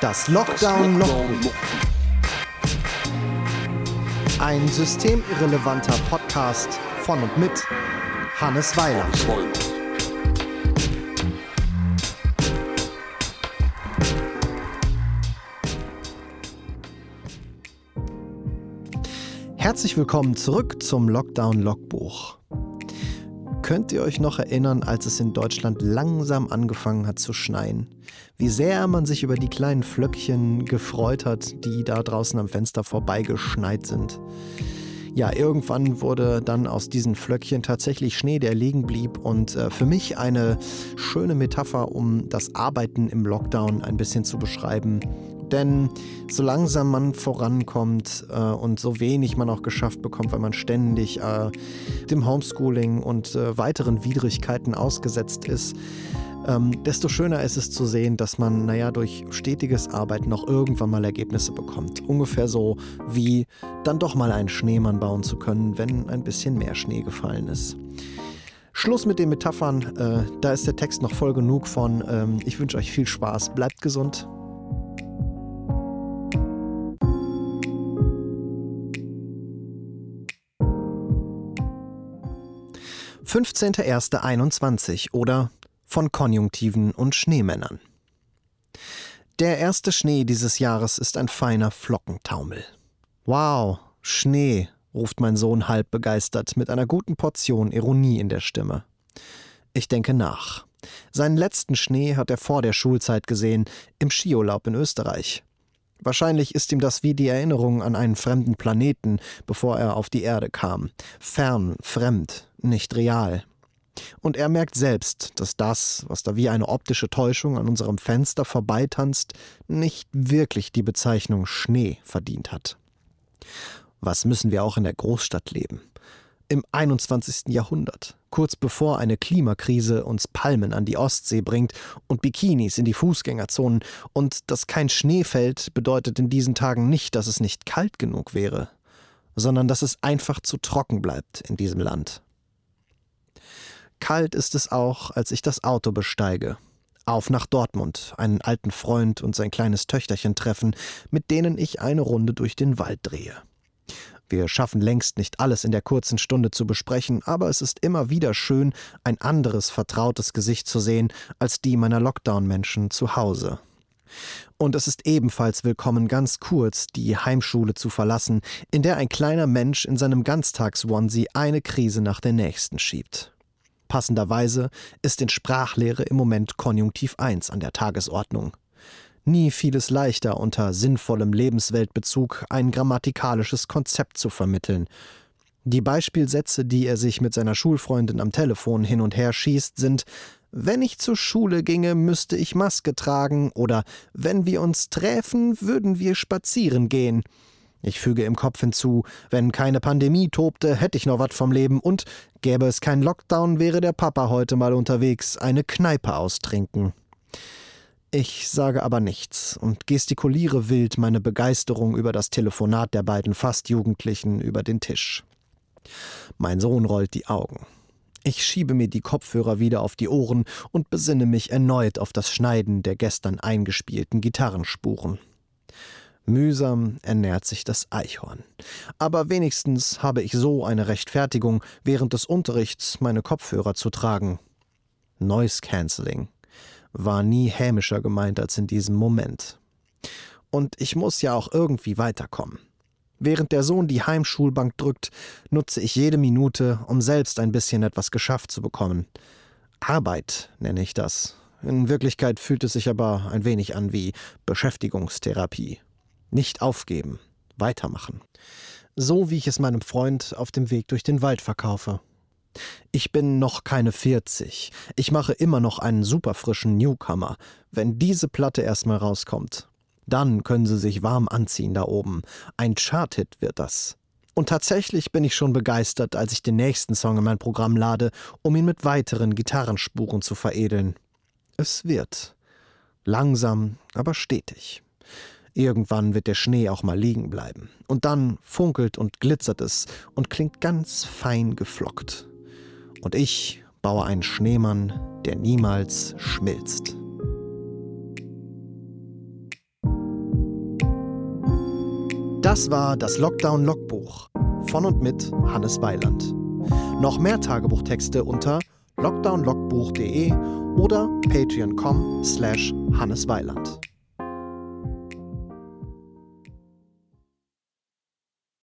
Das Lockdown Logbuch. Ein systemirrelevanter Podcast von und mit Hannes Weiland. Herzlich willkommen zurück zum Lockdown Logbuch. Könnt ihr euch noch erinnern, als es in Deutschland langsam angefangen hat zu schneien? Wie sehr man sich über die kleinen Flöckchen gefreut hat, die da draußen am Fenster vorbeigeschneit sind. Ja, irgendwann wurde dann aus diesen Flöckchen tatsächlich Schnee, der liegen blieb und äh, für mich eine schöne Metapher, um das Arbeiten im Lockdown ein bisschen zu beschreiben denn so langsam man vorankommt äh, und so wenig man auch geschafft bekommt, weil man ständig äh, dem Homeschooling und äh, weiteren Widrigkeiten ausgesetzt ist, ähm, desto schöner ist es zu sehen, dass man, naja, durch stetiges Arbeiten noch irgendwann mal Ergebnisse bekommt. Ungefähr so wie dann doch mal einen Schneemann bauen zu können, wenn ein bisschen mehr Schnee gefallen ist. Schluss mit den Metaphern, äh, da ist der Text noch voll genug von. Ähm, ich wünsche euch viel Spaß, bleibt gesund 15.01.21 oder von Konjunktiven und Schneemännern. Der erste Schnee dieses Jahres ist ein feiner Flockentaumel. Wow, Schnee, ruft mein Sohn halb begeistert mit einer guten Portion Ironie in der Stimme. Ich denke nach. Seinen letzten Schnee hat er vor der Schulzeit gesehen, im Skiurlaub in Österreich. Wahrscheinlich ist ihm das wie die Erinnerung an einen fremden Planeten, bevor er auf die Erde kam. Fern, fremd, nicht real. Und er merkt selbst, dass das, was da wie eine optische Täuschung an unserem Fenster vorbeitanzt, nicht wirklich die Bezeichnung Schnee verdient hat. Was müssen wir auch in der Großstadt leben? Im 21. Jahrhundert kurz bevor eine Klimakrise uns Palmen an die Ostsee bringt und Bikinis in die Fußgängerzonen. Und dass kein Schnee fällt, bedeutet in diesen Tagen nicht, dass es nicht kalt genug wäre, sondern dass es einfach zu trocken bleibt in diesem Land. Kalt ist es auch, als ich das Auto besteige. Auf nach Dortmund, einen alten Freund und sein kleines Töchterchen treffen, mit denen ich eine Runde durch den Wald drehe. Wir schaffen längst nicht alles in der kurzen Stunde zu besprechen, aber es ist immer wieder schön, ein anderes vertrautes Gesicht zu sehen als die meiner Lockdown-Menschen zu Hause. Und es ist ebenfalls willkommen, ganz kurz die Heimschule zu verlassen, in der ein kleiner Mensch in seinem Ganztags-Onesie eine Krise nach der nächsten schiebt. Passenderweise ist in Sprachlehre im Moment Konjunktiv 1 an der Tagesordnung. Nie fiel es leichter, unter sinnvollem Lebensweltbezug ein grammatikalisches Konzept zu vermitteln. Die Beispielsätze, die er sich mit seiner Schulfreundin am Telefon hin und her schießt, sind wenn ich zur Schule ginge, müsste ich Maske tragen oder wenn wir uns träfen, würden wir spazieren gehen. Ich füge im Kopf hinzu, wenn keine Pandemie tobte, hätte ich noch was vom Leben und gäbe es keinen Lockdown, wäre der Papa heute mal unterwegs, eine Kneipe austrinken. Ich sage aber nichts und gestikuliere wild meine Begeisterung über das Telefonat der beiden fast Jugendlichen über den Tisch. Mein Sohn rollt die Augen. Ich schiebe mir die Kopfhörer wieder auf die Ohren und besinne mich erneut auf das Schneiden der gestern eingespielten Gitarrenspuren. Mühsam ernährt sich das Eichhorn. Aber wenigstens habe ich so eine Rechtfertigung, während des Unterrichts meine Kopfhörer zu tragen. Noise Cancelling war nie hämischer gemeint als in diesem Moment. Und ich muss ja auch irgendwie weiterkommen. Während der Sohn die Heimschulbank drückt, nutze ich jede Minute, um selbst ein bisschen etwas geschafft zu bekommen. Arbeit nenne ich das. In Wirklichkeit fühlt es sich aber ein wenig an wie Beschäftigungstherapie. Nicht aufgeben, weitermachen. So wie ich es meinem Freund auf dem Weg durch den Wald verkaufe. Ich bin noch keine 40. Ich mache immer noch einen superfrischen Newcomer. Wenn diese Platte erstmal rauskommt, dann können Sie sich warm anziehen da oben. Ein Charthit wird das. Und tatsächlich bin ich schon begeistert, als ich den nächsten Song in mein Programm lade, um ihn mit weiteren Gitarrenspuren zu veredeln. Es wird. Langsam, aber stetig. Irgendwann wird der Schnee auch mal liegen bleiben. Und dann funkelt und glitzert es und klingt ganz fein geflockt. Und ich baue einen Schneemann, der niemals schmilzt. Das war das Lockdown-Logbuch von und mit Hannes Weiland. Noch mehr Tagebuchtexte unter lockdownlogbuch.de oder patreon.com slash Hannes Weiland.